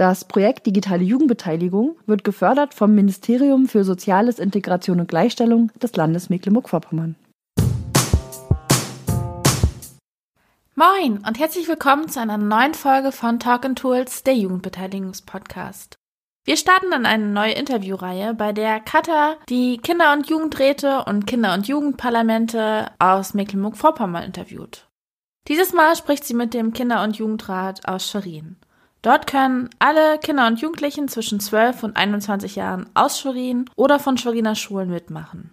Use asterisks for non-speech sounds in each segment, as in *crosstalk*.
Das Projekt Digitale Jugendbeteiligung wird gefördert vom Ministerium für Soziales, Integration und Gleichstellung des Landes Mecklenburg-Vorpommern. Moin und herzlich willkommen zu einer neuen Folge von Talk and Tools, der Jugendbeteiligungspodcast. Wir starten in eine neue Interviewreihe, bei der Katha die Kinder- und Jugendräte und Kinder- und Jugendparlamente aus Mecklenburg-Vorpommern interviewt. Dieses Mal spricht sie mit dem Kinder- und Jugendrat aus Schwerin. Dort können alle Kinder und Jugendlichen zwischen 12 und 21 Jahren aus Schwerin oder von Schweriner Schulen mitmachen.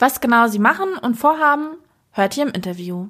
Was genau sie machen und vorhaben, hört ihr im Interview.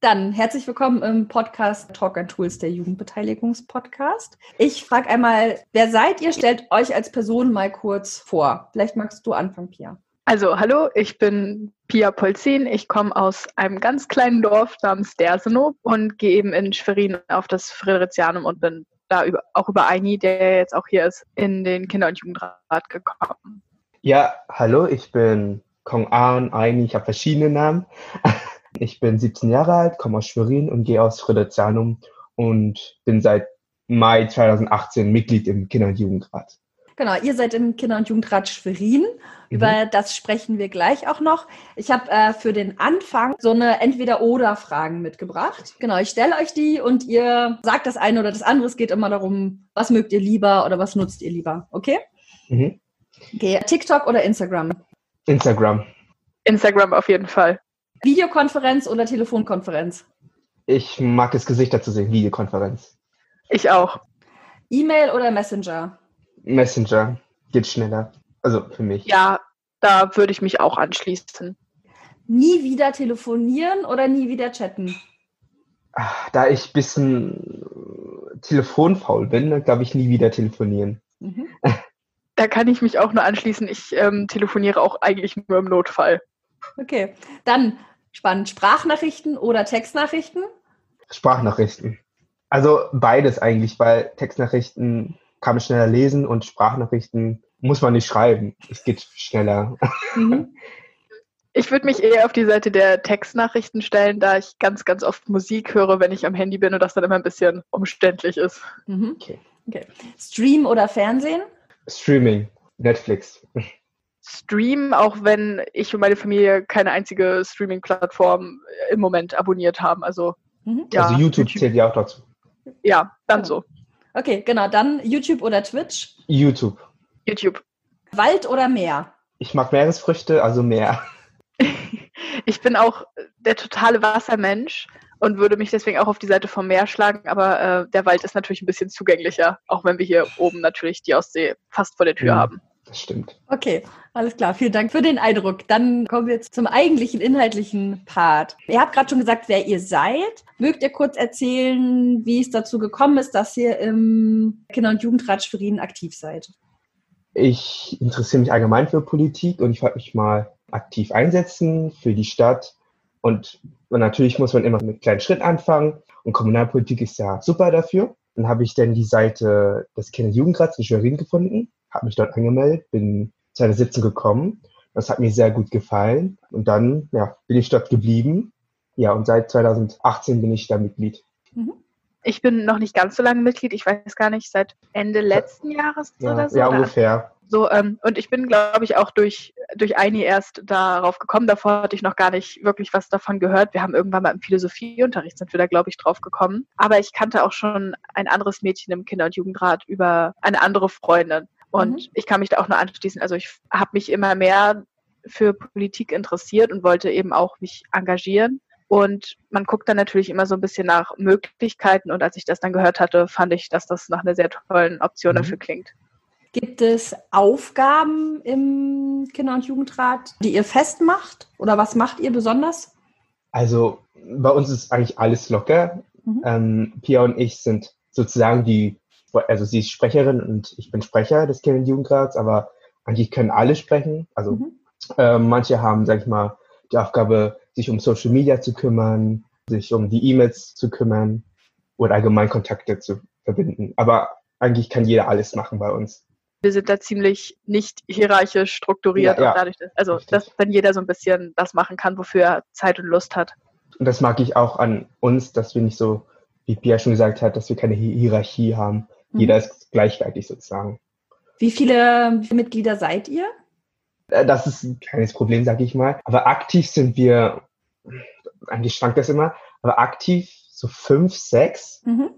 Dann herzlich willkommen im Podcast Talk and Tools, der Jugendbeteiligungspodcast. Ich frage einmal, wer seid ihr? Stellt euch als Person mal kurz vor. Vielleicht magst du anfangen, Pia. Also, hallo, ich bin Pia Polzin. Ich komme aus einem ganz kleinen Dorf namens Dersenow und gehe eben in Schwerin auf das Fridericianum und bin da über, auch über Eini, der jetzt auch hier ist, in den Kinder- und Jugendrat gekommen. Ja, hallo, ich bin Kong Aon Eini. Ich habe verschiedene Namen. *laughs* Ich bin 17 Jahre alt, komme aus Schwerin und gehe aus Friedrichshainum und bin seit Mai 2018 Mitglied im Kinder- und Jugendrat. Genau, ihr seid im Kinder- und Jugendrat Schwerin. Über mhm. das sprechen wir gleich auch noch. Ich habe äh, für den Anfang so eine Entweder-Oder-Fragen mitgebracht. Genau, ich stelle euch die und ihr sagt das eine oder das andere. Es geht immer darum, was mögt ihr lieber oder was nutzt ihr lieber. Okay? Mhm. Okay, TikTok oder Instagram? Instagram. Instagram auf jeden Fall. Videokonferenz oder Telefonkonferenz? Ich mag es, Gesichter zu sehen, Videokonferenz. Ich auch. E-Mail oder Messenger? Messenger geht schneller. Also für mich. Ja, da würde ich mich auch anschließen. Nie wieder telefonieren oder nie wieder chatten? Da ich ein bisschen telefonfaul bin, glaube ich nie wieder telefonieren. Mhm. *laughs* Da kann ich mich auch nur anschließen. Ich ähm, telefoniere auch eigentlich nur im Notfall. Okay, dann spannend. Sprachnachrichten oder Textnachrichten? Sprachnachrichten. Also beides eigentlich, weil Textnachrichten kann man schneller lesen und Sprachnachrichten muss man nicht schreiben. Es geht schneller. Mhm. *laughs* Ich würde mich eher auf die Seite der Textnachrichten stellen, da ich ganz, ganz oft Musik höre, wenn ich am Handy bin und das dann immer ein bisschen umständlich ist. Mhm. Okay. okay. Stream oder Fernsehen? Streaming, Netflix. Stream, auch wenn ich und meine Familie keine einzige Streaming-Plattform im Moment abonniert haben. Also, mhm. ja, also YouTube, YouTube, zählt ja auch dazu. Ja, dann so. Okay, genau. Dann YouTube oder Twitch? YouTube. YouTube. Wald oder Meer? Ich mag Meeresfrüchte, also Meer. *laughs* ich bin auch der totale Wassermensch und würde mich deswegen auch auf die Seite vom Meer schlagen, aber äh, der Wald ist natürlich ein bisschen zugänglicher, auch wenn wir hier oben natürlich die Ostsee fast vor der Tür mhm. haben. Das stimmt. Okay, alles klar. Vielen Dank für den Eindruck. Dann kommen wir jetzt zum eigentlichen inhaltlichen Part. Ihr habt gerade schon gesagt, wer ihr seid. Mögt ihr kurz erzählen, wie es dazu gekommen ist, dass ihr im Kinder- und Jugendrat Schwerin aktiv seid? Ich interessiere mich allgemein für Politik und ich wollte mich mal aktiv einsetzen für die Stadt. Und, natürlich muss man immer mit kleinen Schritten anfangen. Und Kommunalpolitik ist ja super dafür. Dann habe ich dann die Seite des Kinder- und Jugendrats in Schwerin gefunden habe mich dort angemeldet, bin 2017 gekommen. Das hat mir sehr gut gefallen. Und dann ja, bin ich dort geblieben. Ja, und seit 2018 bin ich da Mitglied. Mhm. Ich bin noch nicht ganz so lange Mitglied. Ich weiß gar nicht, seit Ende letzten Jahres ja, oder so. Ja, ungefähr. So, ähm, und ich bin, glaube ich, auch durch, durch Eini erst darauf gekommen. Davor hatte ich noch gar nicht wirklich was davon gehört. Wir haben irgendwann mal im Philosophieunterricht sind wir da, glaube ich, drauf gekommen. Aber ich kannte auch schon ein anderes Mädchen im Kinder- und Jugendrat über eine andere Freundin. Und mhm. ich kann mich da auch nur anschließen. Also ich habe mich immer mehr für Politik interessiert und wollte eben auch mich engagieren. Und man guckt dann natürlich immer so ein bisschen nach Möglichkeiten. Und als ich das dann gehört hatte, fand ich, dass das nach einer sehr tollen Option mhm. dafür klingt. Gibt es Aufgaben im Kinder- und Jugendrat, die ihr festmacht? Oder was macht ihr besonders? Also bei uns ist eigentlich alles locker. Mhm. Ähm, Pia und ich sind sozusagen die also sie ist Sprecherin und ich bin Sprecher des und Jugendrats, aber eigentlich können alle sprechen. Also mhm. äh, manche haben, sag ich mal, die Aufgabe, sich um Social Media zu kümmern, sich um die E-Mails zu kümmern oder allgemein Kontakte zu verbinden. Aber eigentlich kann jeder alles machen bei uns. Wir sind da ziemlich nicht hierarchisch strukturiert, ja, ja. dadurch, dass, also Richtig. dass dann jeder so ein bisschen das machen kann, wofür er Zeit und Lust hat. Und das mag ich auch an uns, dass wir nicht so, wie Pia schon gesagt hat, dass wir keine Hierarchie haben. Mhm. Jeder ist gleichwertig sozusagen. Wie viele Mitglieder seid ihr? Äh, das ist ein kleines Problem, sage ich mal. Aber aktiv sind wir, eigentlich schwankt das immer, aber aktiv so fünf, sechs. Mhm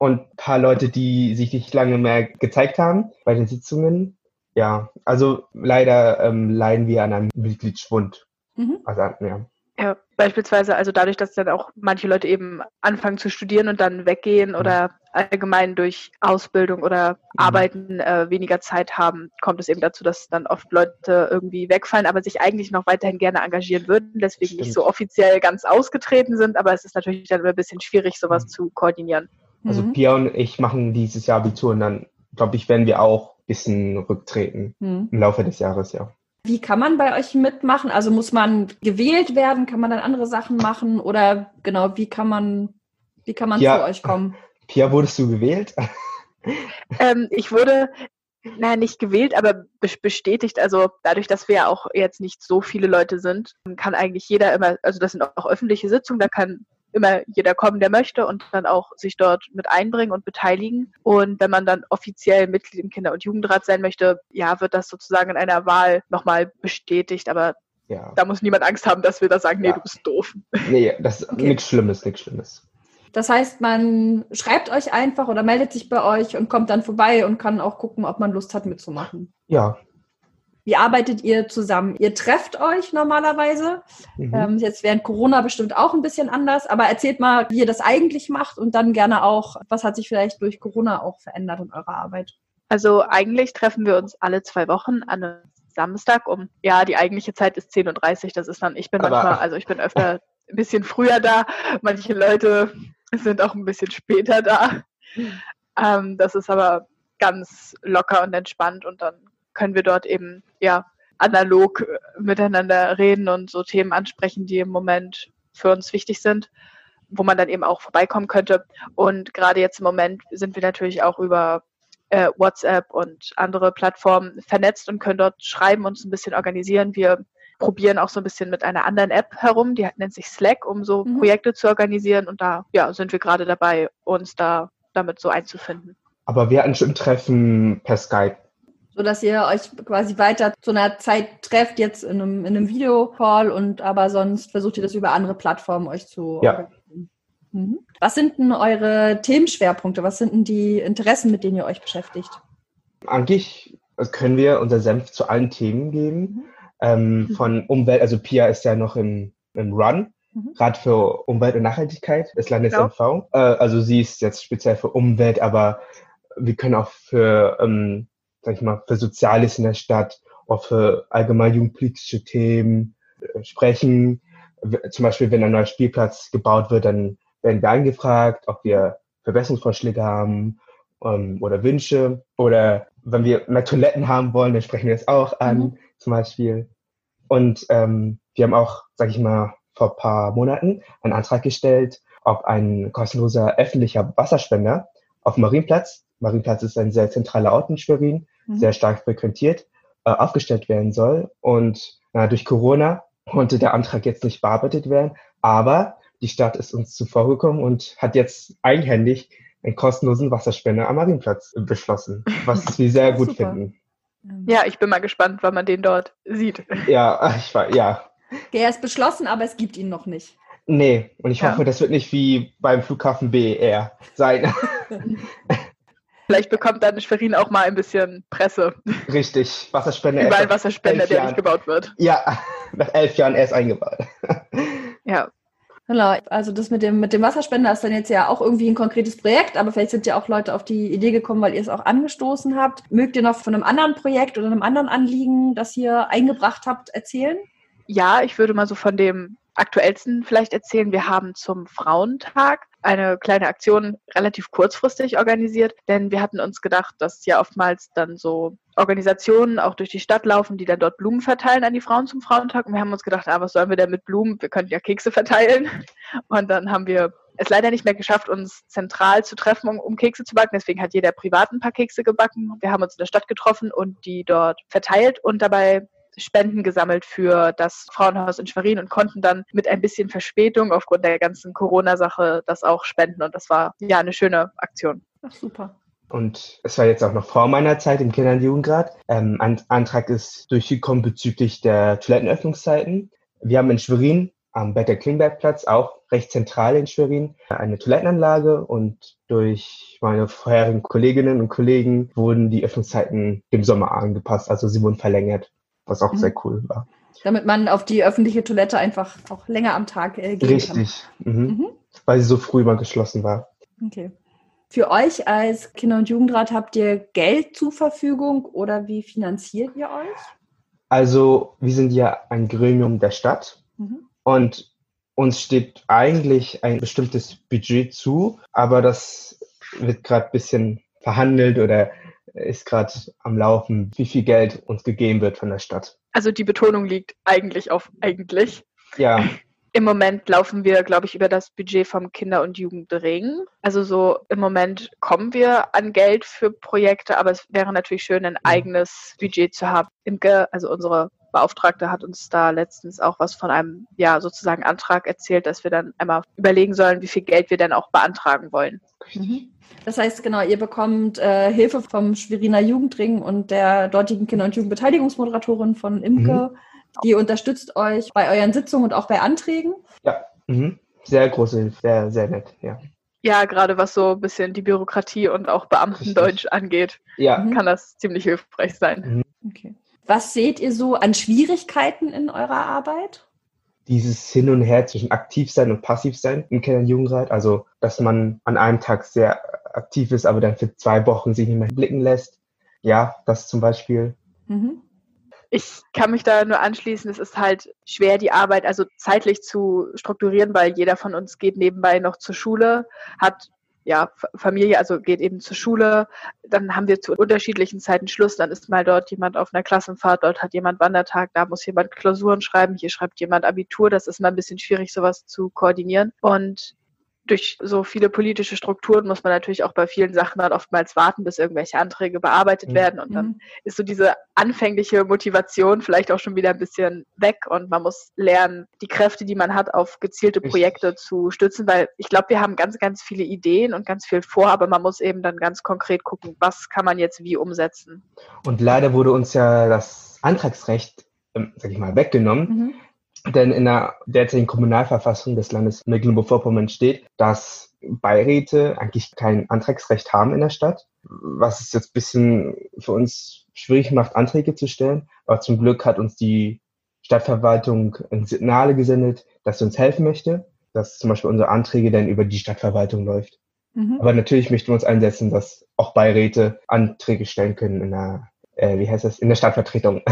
und ein paar Leute, die sich nicht lange mehr gezeigt haben bei den Sitzungen. Ja, also leider ähm, leiden wir an einem Mitgliedsschwund. Mhm. Also, ja. Ja, beispielsweise, also dadurch, dass dann auch manche Leute eben anfangen zu studieren und dann weggehen mhm. oder allgemein durch Ausbildung oder mhm. Arbeiten äh, weniger Zeit haben, kommt es eben dazu, dass dann oft Leute irgendwie wegfallen, aber sich eigentlich noch weiterhin gerne engagieren würden, deswegen Stimmt. nicht so offiziell ganz ausgetreten sind, aber es ist natürlich dann immer ein bisschen schwierig, sowas mhm. zu koordinieren. Also mhm. Pia und ich machen dieses Jahr Abitur und dann, glaube ich, werden wir auch ein bisschen rücktreten mhm. im Laufe des Jahres, ja. Wie kann man bei euch mitmachen? Also muss man gewählt werden? Kann man dann andere Sachen machen? Oder genau, wie kann man, wie kann man Pia, zu euch kommen? Pia, wurdest du gewählt? ähm, ich wurde, naja, nicht gewählt, aber bestätigt. Also dadurch, dass wir ja auch jetzt nicht so viele Leute sind, kann eigentlich jeder immer, also das sind auch öffentliche Sitzungen, da kann immer jeder kommen, der möchte und dann auch sich dort mit einbringen und beteiligen. Und wenn man dann offiziell Mitglied im Kinder- und Jugendrat sein möchte, ja, wird das sozusagen in einer Wahl nochmal bestätigt. Aber ja. da muss niemand Angst haben, dass wir da sagen, nee, ja. du bist doof. Nee, das ist *laughs* okay. nichts Schlimmes, nichts Schlimmes. Das heißt, man schreibt euch einfach oder meldet sich bei euch und kommt dann vorbei und kann auch gucken, ob man Lust hat mitzumachen. Ja, wie arbeitet ihr zusammen? Ihr trefft euch normalerweise. Mhm. Ähm, jetzt während Corona bestimmt auch ein bisschen anders, aber erzählt mal, wie ihr das eigentlich macht und dann gerne auch, was hat sich vielleicht durch Corona auch verändert in eurer Arbeit? Also eigentlich treffen wir uns alle zwei Wochen an einem Samstag um, ja, die eigentliche Zeit ist 10.30 Uhr. Das ist dann, ich bin aber manchmal, also ich bin öfter ein bisschen früher da. Manche Leute sind auch ein bisschen später da. Ähm, das ist aber ganz locker und entspannt und dann können wir dort eben ja analog äh, miteinander reden und so Themen ansprechen, die im Moment für uns wichtig sind, wo man dann eben auch vorbeikommen könnte. Und gerade jetzt im Moment sind wir natürlich auch über äh, WhatsApp und andere Plattformen vernetzt und können dort schreiben, uns ein bisschen organisieren. Wir probieren auch so ein bisschen mit einer anderen App herum, die nennt sich Slack, um so mhm. Projekte zu organisieren. Und da ja, sind wir gerade dabei, uns da damit so einzufinden. Aber wir hatten schon Treffen per Skype so dass ihr euch quasi weiter zu einer Zeit trefft, jetzt in einem, in einem Videocall und aber sonst versucht ihr das über andere Plattformen euch zu ja. Mhm. Was sind denn eure Themenschwerpunkte? Was sind denn die Interessen, mit denen ihr euch beschäftigt? Eigentlich können wir unser Senf zu allen Themen geben. Mhm. Ähm, mhm. Von Umwelt, also Pia ist ja noch im, im Run, mhm. Rat für Umwelt und Nachhaltigkeit des Landes ja. MV. Äh, also sie ist jetzt speziell für Umwelt, aber wir können auch für ähm, sag ich mal, für Soziales in der Stadt, auch für allgemein jugendpolitische Themen äh, sprechen. Zum Beispiel, wenn ein neuer Spielplatz gebaut wird, dann werden wir angefragt, ob wir Verbesserungsvorschläge haben ähm, oder Wünsche. Oder wenn wir mehr Toiletten haben wollen, dann sprechen wir das auch an, mhm. zum Beispiel. Und ähm, wir haben auch, sag ich mal, vor paar Monaten einen Antrag gestellt, ob ein kostenloser öffentlicher Wasserspender auf dem Marienplatz Marienplatz ist ein sehr zentraler Ort in Schwerin, mhm. sehr stark frequentiert, äh, aufgestellt werden soll. Und äh, durch Corona konnte der Antrag jetzt nicht bearbeitet werden, aber die Stadt ist uns zuvorgekommen und hat jetzt eigenhändig einen kostenlosen Wasserspender am Marienplatz beschlossen, was wir sehr *laughs* gut Super. finden. Ja, ich bin mal gespannt, wann man den dort sieht. *laughs* Ja, ich war, ja. Der ist beschlossen, aber es gibt ihn noch nicht. Nee, und ich ja. hoffe, das wird nicht wie beim Flughafen BER sein. *laughs* Vielleicht bekommt dann Schwerin auch mal ein bisschen Presse. Richtig, Wasserspender. Überall Wasserspender, der nicht gebaut wird. Ja, *laughs* nach elf Jahren erst eingebaut. Ja. Genau, also das mit dem, mit dem Wasserspender ist dann jetzt ja auch irgendwie ein konkretes Projekt, aber vielleicht sind ja auch Leute auf die Idee gekommen, weil ihr es auch angestoßen habt. Mögt ihr noch von einem anderen Projekt oder einem anderen Anliegen, das ihr eingebracht habt, erzählen? Ja, ich würde mal so von dem aktuellsten vielleicht erzählen. Wir haben zum Frauentag eine kleine Aktion relativ kurzfristig organisiert, denn wir hatten uns gedacht, dass ja oftmals dann so Organisationen auch durch die Stadt laufen, die dann dort Blumen verteilen an die Frauen zum Frauentag. Und wir haben uns gedacht, ah, was sollen wir denn mit Blumen? Wir könnten ja Kekse verteilen. *laughs* Und dann haben wir es leider nicht mehr geschafft, uns zentral zu treffen, um, um, Kekse zu backen. Deswegen hat jeder privat ein paar Kekse gebacken. Wir haben uns in der Stadt getroffen und die dort verteilt und dabei Spenden gesammelt für das Frauenhaus in Schwerin und konnten dann mit ein bisschen Verspätung aufgrund der ganzen Corona-Sache das auch spenden. Und das war ja eine schöne Aktion. Ach, super. Und es war jetzt auch noch vor meiner Zeit im Kinder- und Jugendrat. Ähm, ein Antrag ist durchgekommen bezüglich der Toilettenöffnungszeiten. Wir haben in Schwerin am Better Klingbergplatz, auch recht zentral in Schwerin, eine Toilettenanlage und durch meine vorherigen Kolleginnen und Kollegen wurden die Öffnungszeiten im Sommer angepasst, also sie wurden verlängert, was auch mhm. sehr cool war. Damit man auf die öffentliche Toilette einfach auch länger am Tag äh, gehen Richtig. Mhm. Mhm. Weil sie so früh mal geschlossen war. Okay. Für euch als Kinder- und Jugendrat habt ihr Geld zur Verfügung oder wie finanziert ihr euch? Also wir sind ja ein Gremium der Stadt mhm. Und uns steht eigentlich ein bestimmtes Budget zu, aber das wird gerade ein bisschen verhandelt oder ist gerade am Laufen, wie viel Geld uns gegeben wird von der Stadt. Also die Betonung liegt eigentlich auf eigentlich. Ja. *laughs* Im Moment laufen wir, glaube ich, über das Budget vom Kinder- und Jugendring. Also so im Moment kommen wir an Geld für Projekte, aber es wäre natürlich schön, ein eigenes Budget zu haben. Imke, also unsere Beauftragte hat uns da letztens auch was von einem, ja, sozusagen Antrag erzählt, dass wir dann einmal überlegen sollen, wie viel Geld wir denn auch beantragen wollen. Mhm. Das heißt, genau, ihr bekommt äh, Hilfe vom Schweriner Jugendring und der dortigen Kinder- und Jugendbeteiligungsmoderatorin von Imke. Mhm. Die unterstützt euch bei euren Sitzungen und auch bei Anträgen. Ja, mhm. sehr große Hilfe, sehr, sehr nett, ja. Ja, gerade was so ein bisschen die Bürokratie und auch Beamtendeutsch Richtig. angeht, ja. kann das ziemlich hilfreich sein. Mhm. Okay. Was seht ihr so an Schwierigkeiten in eurer Arbeit? Dieses Hin und Her zwischen aktiv sein und passiv sein im Kinder- und Jugendrat. Also, dass man an einem Tag sehr aktiv ist, aber dann für zwei Wochen sich nicht mehr blicken lässt. Ja, das zum Beispiel. Mhm. Ich kann mich da nur anschließen, es ist halt schwer, die Arbeit also zeitlich zu strukturieren, weil jeder von uns geht nebenbei noch zur Schule, hat ja, Familie, also geht eben zur Schule, dann haben wir zu unterschiedlichen Zeiten Schluss, dann ist mal dort jemand auf einer Klassenfahrt, dort hat jemand Wandertag, da muss jemand Klausuren schreiben, hier schreibt jemand Abitur, das ist mal ein bisschen schwierig, sowas zu koordinieren. Und durch so viele politische Strukturen muss man natürlich auch bei vielen Sachen dann oftmals warten, bis irgendwelche Anträge bearbeitet mhm. werden. Und dann mhm. ist so diese anfängliche Motivation vielleicht auch schon wieder ein bisschen weg und man muss lernen, die Kräfte, die man hat, auf gezielte Projekte ich. zu stützen, weil ich glaube, wir haben ganz, ganz viele Ideen und ganz viel vor, aber man muss eben dann ganz konkret gucken, was kann man jetzt wie umsetzen. Und leider wurde uns ja das Antragsrecht, ähm, sag ich mal, weggenommen. Mhm denn in der derzeitigen Kommunalverfassung des Landes Mecklenburg-Vorpommern steht, dass Beiräte eigentlich kein Antragsrecht haben in der Stadt, was es jetzt ein bisschen für uns schwierig macht, Anträge zu stellen. Aber zum Glück hat uns die Stadtverwaltung ein Signale gesendet, dass sie uns helfen möchte, dass zum Beispiel unsere Anträge dann über die Stadtverwaltung läuft. Mhm. Aber natürlich möchten wir uns einsetzen, dass auch Beiräte Anträge stellen können in der, äh, wie heißt das, in der Stadtvertretung.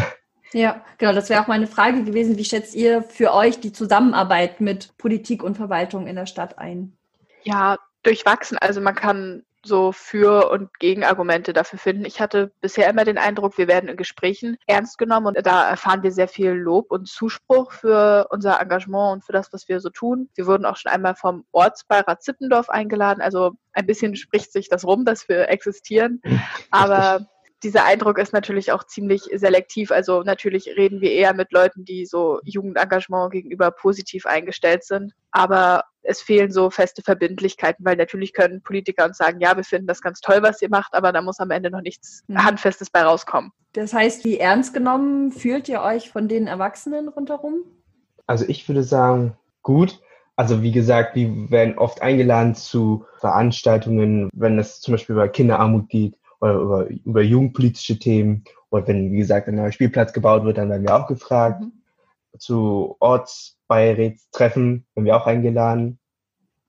Ja, genau, das wäre auch meine Frage gewesen. Wie schätzt ihr für euch die Zusammenarbeit mit Politik und Verwaltung in der Stadt ein? Ja, durchwachsen. Also man kann so Für- und Gegenargumente dafür finden. Ich hatte bisher immer den Eindruck, wir werden in Gesprächen ernst genommen und da erfahren wir sehr viel Lob und Zuspruch für unser Engagement und für das, was wir so tun. Wir wurden auch schon einmal vom Ortsbeirat Zippendorf eingeladen. Also ein bisschen spricht sich das rum, dass wir existieren. *laughs* Aber dieser Eindruck ist natürlich auch ziemlich selektiv. Also natürlich reden wir eher mit Leuten, die so Jugendengagement gegenüber positiv eingestellt sind. Aber es fehlen so feste Verbindlichkeiten, weil natürlich können Politiker uns sagen, ja, wir finden das ganz toll, was ihr macht, aber da muss am Ende noch nichts mhm. Handfestes bei rauskommen. Das heißt, wie ernst genommen fühlt ihr euch von den Erwachsenen rundherum? Also ich würde sagen, gut. Also wie gesagt, wir werden oft eingeladen zu Veranstaltungen, wenn es zum Beispiel über Kinderarmut geht oder über, über jugendpolitische Themen. Oder wenn, wie gesagt, ein neuer Spielplatz gebaut wird, dann werden wir auch gefragt. Mhm. Zu Ortsbeirätstreffen werden wir auch eingeladen.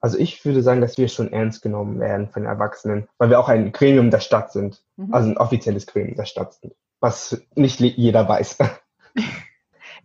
Also ich würde sagen, dass wir schon ernst genommen werden von Erwachsenen, weil wir auch ein Gremium der Stadt sind. Mhm. Also ein offizielles Gremium der Stadt sind. Was nicht jeder weiß. *laughs*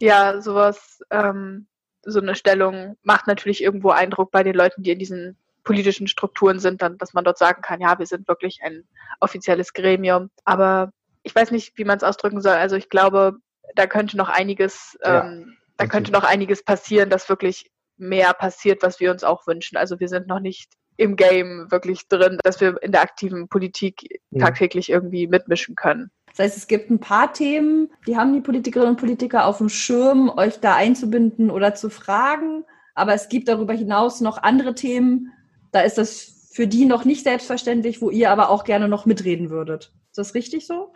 Ja, sowas ähm, so eine Stellung macht natürlich irgendwo Eindruck bei den Leuten, die in diesen politischen Strukturen sind, dann, dass man dort sagen kann, ja, wir sind wirklich ein offizielles Gremium. Aber ich weiß nicht, wie man es ausdrücken soll. Also ich glaube, da könnte noch einiges, ja, ähm, da könnte noch einiges passieren, dass wirklich mehr passiert, was wir uns auch wünschen. Also wir sind noch nicht im Game wirklich drin, dass wir in der aktiven Politik mhm. tagtäglich irgendwie mitmischen können. Das heißt, es gibt ein paar Themen, die haben die Politikerinnen und Politiker auf dem Schirm, euch da einzubinden oder zu fragen. Aber es gibt darüber hinaus noch andere Themen, da ist das für die noch nicht selbstverständlich, wo ihr aber auch gerne noch mitreden würdet. Ist das richtig so?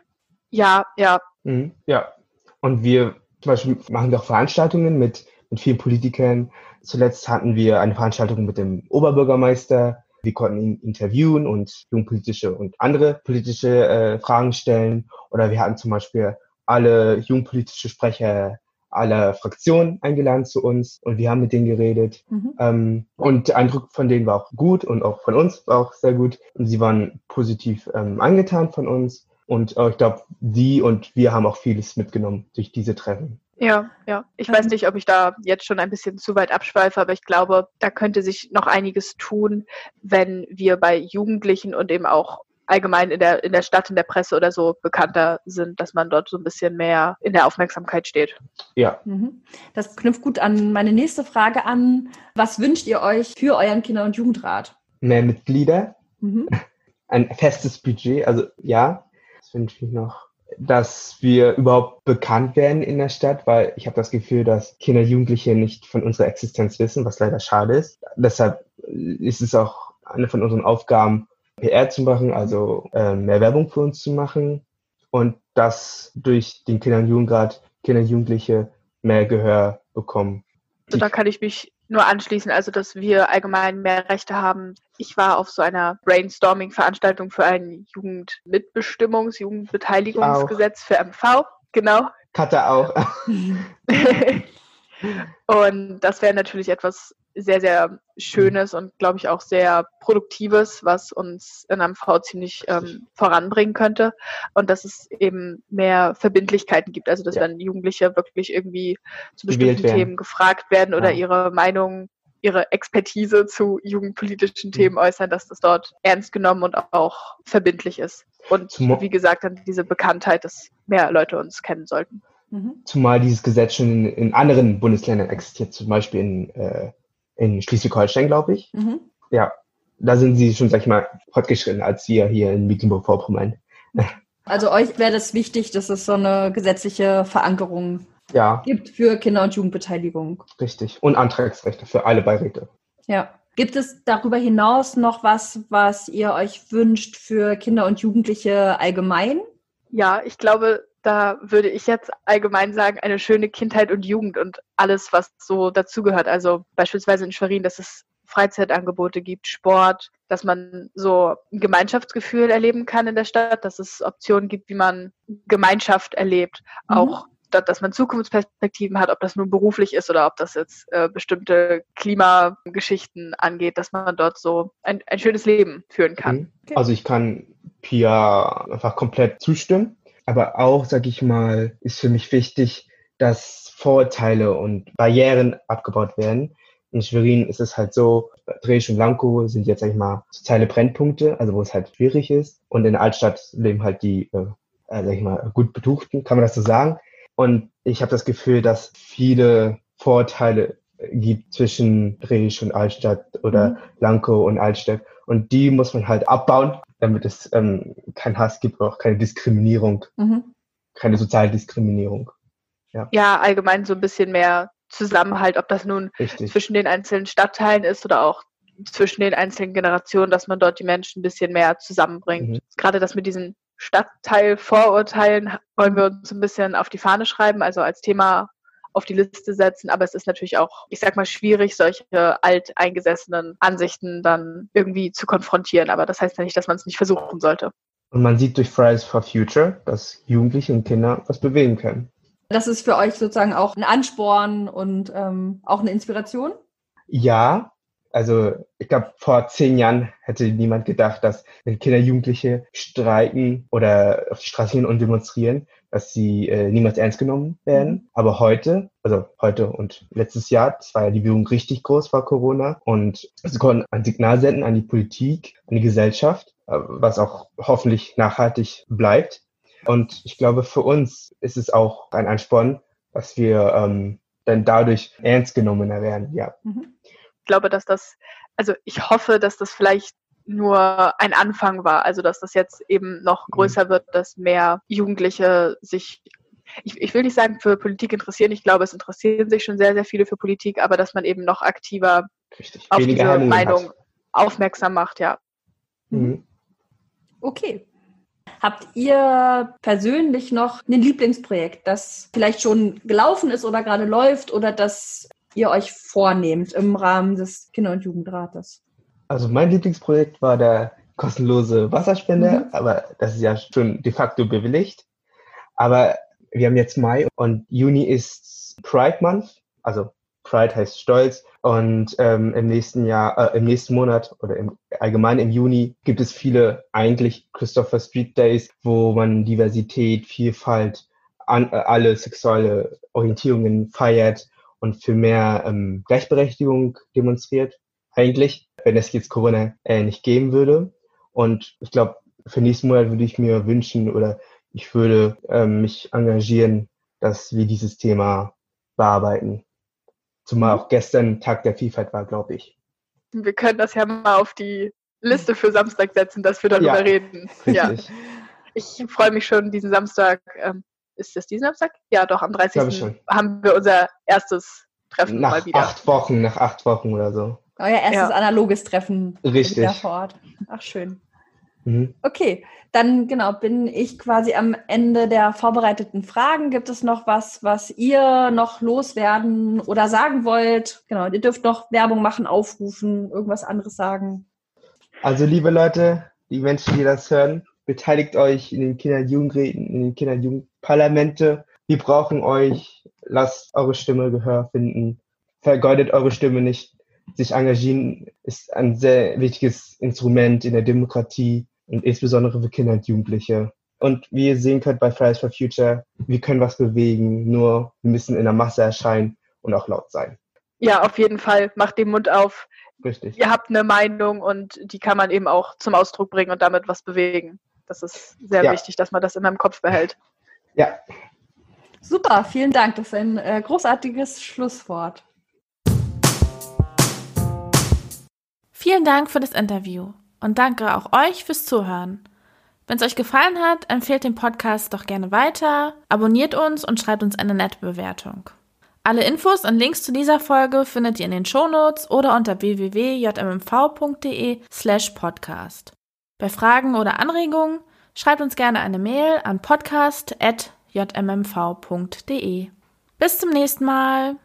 Ja, ja. Mhm, ja. Und wir zum Beispiel machen wir auch Veranstaltungen mit, mit vielen Politikern. Zuletzt hatten wir eine Veranstaltung mit dem Oberbürgermeister. Wir konnten ihn interviewen und jugendpolitische und andere politische äh, Fragen stellen. Oder wir hatten zum Beispiel alle jugendpolitische Sprecher aller Fraktionen eingeladen zu uns und wir haben mit denen geredet. Mhm. Ähm, und der Eindruck von denen war auch gut und auch von uns war auch sehr gut. Und sie waren positiv ähm, angetan von uns. Und äh, ich glaube, die und wir haben auch vieles mitgenommen durch diese Treffen. Ja, ja. Ich weiß nicht, ob ich da jetzt schon ein bisschen zu weit abschweife, aber ich glaube, da könnte sich noch einiges tun, wenn wir bei Jugendlichen und eben auch allgemein in der, in der Stadt, in der Presse oder so bekannter sind, dass man dort so ein bisschen mehr in der Aufmerksamkeit steht. Ja. Mhm. Das knüpft gut an meine nächste Frage an. Was wünscht ihr euch für euren Kinder- und Jugendrat? Mehr Mitglieder, mhm. *laughs* ein festes Budget, also ja, das wünsche ich noch dass wir überhaupt bekannt werden in der Stadt, weil ich habe das Gefühl, dass Kinder und Jugendliche nicht von unserer Existenz wissen, was leider schade ist. Deshalb ist es auch eine von unseren Aufgaben, PR zu machen, also äh, mehr Werbung für uns zu machen und dass durch den Kinder- und Jugendrat Kinder und Jugendliche mehr Gehör bekommen. Also da kann ich mich nur anschließen, also dass wir allgemein mehr Rechte haben. Ich war auf so einer Brainstorming-Veranstaltung für ein Jugendmitbestimmungs-, Jugendbeteiligungsgesetz für MV. Genau. Katha auch. *laughs* Und das wäre natürlich etwas sehr, sehr Schönes und glaube ich auch sehr Produktives, was uns in MV ziemlich ähm, voranbringen könnte. Und dass es eben mehr Verbindlichkeiten gibt, also dass ja. wenn Jugendliche wirklich irgendwie zu bestimmten Themen gefragt werden oder ja. ihre Meinung, ihre Expertise zu jugendpolitischen Themen mhm. äußern, dass das dort ernst genommen und auch verbindlich ist. Und wie gesagt, dann diese Bekanntheit, dass mehr Leute uns kennen sollten. Mhm. Zumal dieses Gesetz schon in, in, anderen Bundesländern existiert, zum Beispiel in, äh, in Schleswig-Holstein, glaube ich. Mhm. Ja, da sind sie schon, sag ich mal, fortgeschritten als wir hier in Mecklenburg-Vorpommern. *laughs* Also euch wäre das wichtig, dass es so eine gesetzliche Verankerung ja. gibt für Kinder- und Jugendbeteiligung. Richtig. Und Antragsrechte für alle Beiräte. Ja. Gibt es darüber hinaus noch was, was ihr euch wünscht für Kinder und Jugendliche allgemein? Ja, ich glaube, da würde ich jetzt allgemein sagen, eine schöne Kindheit und Jugend und alles, was so dazugehört. Also beispielsweise in Schwerin, dass es Freizeitangebote gibt, Sport, dass man so ein Gemeinschaftsgefühl erleben kann in der Stadt, dass es Optionen gibt, wie man Gemeinschaft erlebt. Mhm. Auch dass man Zukunftsperspektiven hat, ob das nun beruflich ist oder ob das jetzt äh, bestimmte Klimageschichten angeht, dass man dort so ein, ein schönes Leben führen kann. Mhm. Also ich kann Pia einfach komplett zustimmen. Aber auch, sag ich mal, ist für mich wichtig, dass Vorurteile und Barrieren abgebaut werden. In Schwerin ist es halt so, Dresch und Lanko sind jetzt, sag ich mal, soziale Brennpunkte, also wo es halt schwierig ist. Und in der Altstadt leben halt die, äh, äh sag ich mal, gut Betuchten, kann man das so sagen. Und ich habe das Gefühl, dass viele Vorurteile gibt zwischen Dresch und Altstadt oder mhm. Lanko und Altstadt. Und die muss man halt abbauen damit es ähm, kein Hass gibt, auch keine Diskriminierung, mhm. keine Sozialdiskriminierung. Ja. ja, allgemein so ein bisschen mehr Zusammenhalt, ob das nun Richtig. zwischen den einzelnen Stadtteilen ist oder auch zwischen den einzelnen Generationen, dass man dort die Menschen ein bisschen mehr zusammenbringt. Mhm. Gerade das mit diesen Stadtteilvorurteilen wollen wir uns ein bisschen auf die Fahne schreiben, also als Thema auf die Liste setzen. Aber es ist natürlich auch, ich sag mal, schwierig, solche alteingesessenen Ansichten dann irgendwie zu konfrontieren. Aber das heißt ja nicht, dass man es nicht versuchen sollte. Und man sieht durch Fridays for Future, dass Jugendliche und Kinder was bewegen können. Das ist für euch sozusagen auch ein Ansporn und ähm, auch eine Inspiration? Ja, also ich glaube, vor zehn Jahren hätte niemand gedacht, dass wenn Kinder, Jugendliche streiken oder auf die Straße gehen und demonstrieren, dass sie äh, niemals ernst genommen werden. Mhm. Aber heute, also heute und letztes Jahr, das war ja die Bewegung richtig groß vor Corona und sie konnten ein Signal senden an die Politik, an die Gesellschaft, äh, was auch hoffentlich nachhaltig bleibt. Und ich glaube, für uns ist es auch ein Ansporn, dass wir ähm, dann dadurch ernst genommener werden, ja. Mhm. Ich glaube, dass das, also ich hoffe, dass das vielleicht nur ein Anfang war, also dass das jetzt eben noch mhm. größer wird, dass mehr Jugendliche sich ich, ich will nicht sagen für Politik interessieren, ich glaube, es interessieren sich schon sehr, sehr viele für Politik, aber dass man eben noch aktiver Richtig. auf Weniger diese Hemmungen Meinung hat. aufmerksam macht, ja. Mhm. Okay. Habt ihr persönlich noch ein Lieblingsprojekt, das vielleicht schon gelaufen ist oder gerade läuft oder das ihr euch vornehmt im Rahmen des Kinder- und Jugendrates? Also mein Lieblingsprojekt war der kostenlose Wasserspender, mhm. aber das ist ja schon de facto bewilligt. Aber wir haben jetzt Mai und Juni ist Pride Month, also Pride heißt Stolz und ähm, im nächsten Jahr, äh, im nächsten Monat oder im allgemein im Juni gibt es viele eigentlich Christopher Street Days, wo man Diversität, Vielfalt, an, äh, alle sexuelle Orientierungen feiert und für mehr ähm, Gleichberechtigung demonstriert. Eigentlich, wenn es jetzt Corona äh, nicht geben würde. Und ich glaube, für nächsten Monat würde ich mir wünschen oder ich würde ähm, mich engagieren, dass wir dieses Thema bearbeiten. Zumal auch gestern Tag der Vielfalt war, glaube ich. Wir können das ja mal auf die Liste für Samstag setzen, dass wir darüber ja, reden. Richtig. Ja. Ich freue mich schon, diesen Samstag, ähm, ist das diesen Samstag? Ja, doch, am 30. haben wir unser erstes Treffen nach mal wieder. Acht Wochen, nach acht Wochen oder so. Euer erstes ja. analoges Treffen Richtig. vor Ort. Ach, schön. Mhm. Okay, dann genau bin ich quasi am Ende der vorbereiteten Fragen. Gibt es noch was, was ihr noch loswerden oder sagen wollt? Genau, ihr dürft noch Werbung machen, aufrufen, irgendwas anderes sagen. Also liebe Leute, die Menschen, die das hören, beteiligt euch in den Kinder- und Jugendräten, in den Kinder- und Jugendparlamente. Wir brauchen euch. Lasst eure Stimme Gehör finden. Vergeudet eure Stimme nicht. Sich engagieren ist ein sehr wichtiges Instrument in der Demokratie und insbesondere für Kinder und Jugendliche. Und wie ihr sehen könnt bei Fridays for Future, wir können was bewegen, nur wir müssen in der Masse erscheinen und auch laut sein. Ja, auf jeden Fall. Macht den Mund auf. Richtig. Ihr habt eine Meinung und die kann man eben auch zum Ausdruck bringen und damit was bewegen. Das ist sehr ja. wichtig, dass man das immer im Kopf behält. Ja. Super, vielen Dank. Das ist ein äh, großartiges Schlusswort. Vielen Dank für das Interview und danke auch euch fürs Zuhören. Wenn es euch gefallen hat, empfehlt den Podcast doch gerne weiter, abonniert uns und schreibt uns eine nette Bewertung. Alle Infos und Links zu dieser Folge findet ihr in den Shownotes oder unter www.jmmv.de slash podcast. Bei Fragen oder Anregungen schreibt uns gerne eine Mail an podcast.jmmv.de. Bis zum nächsten Mal.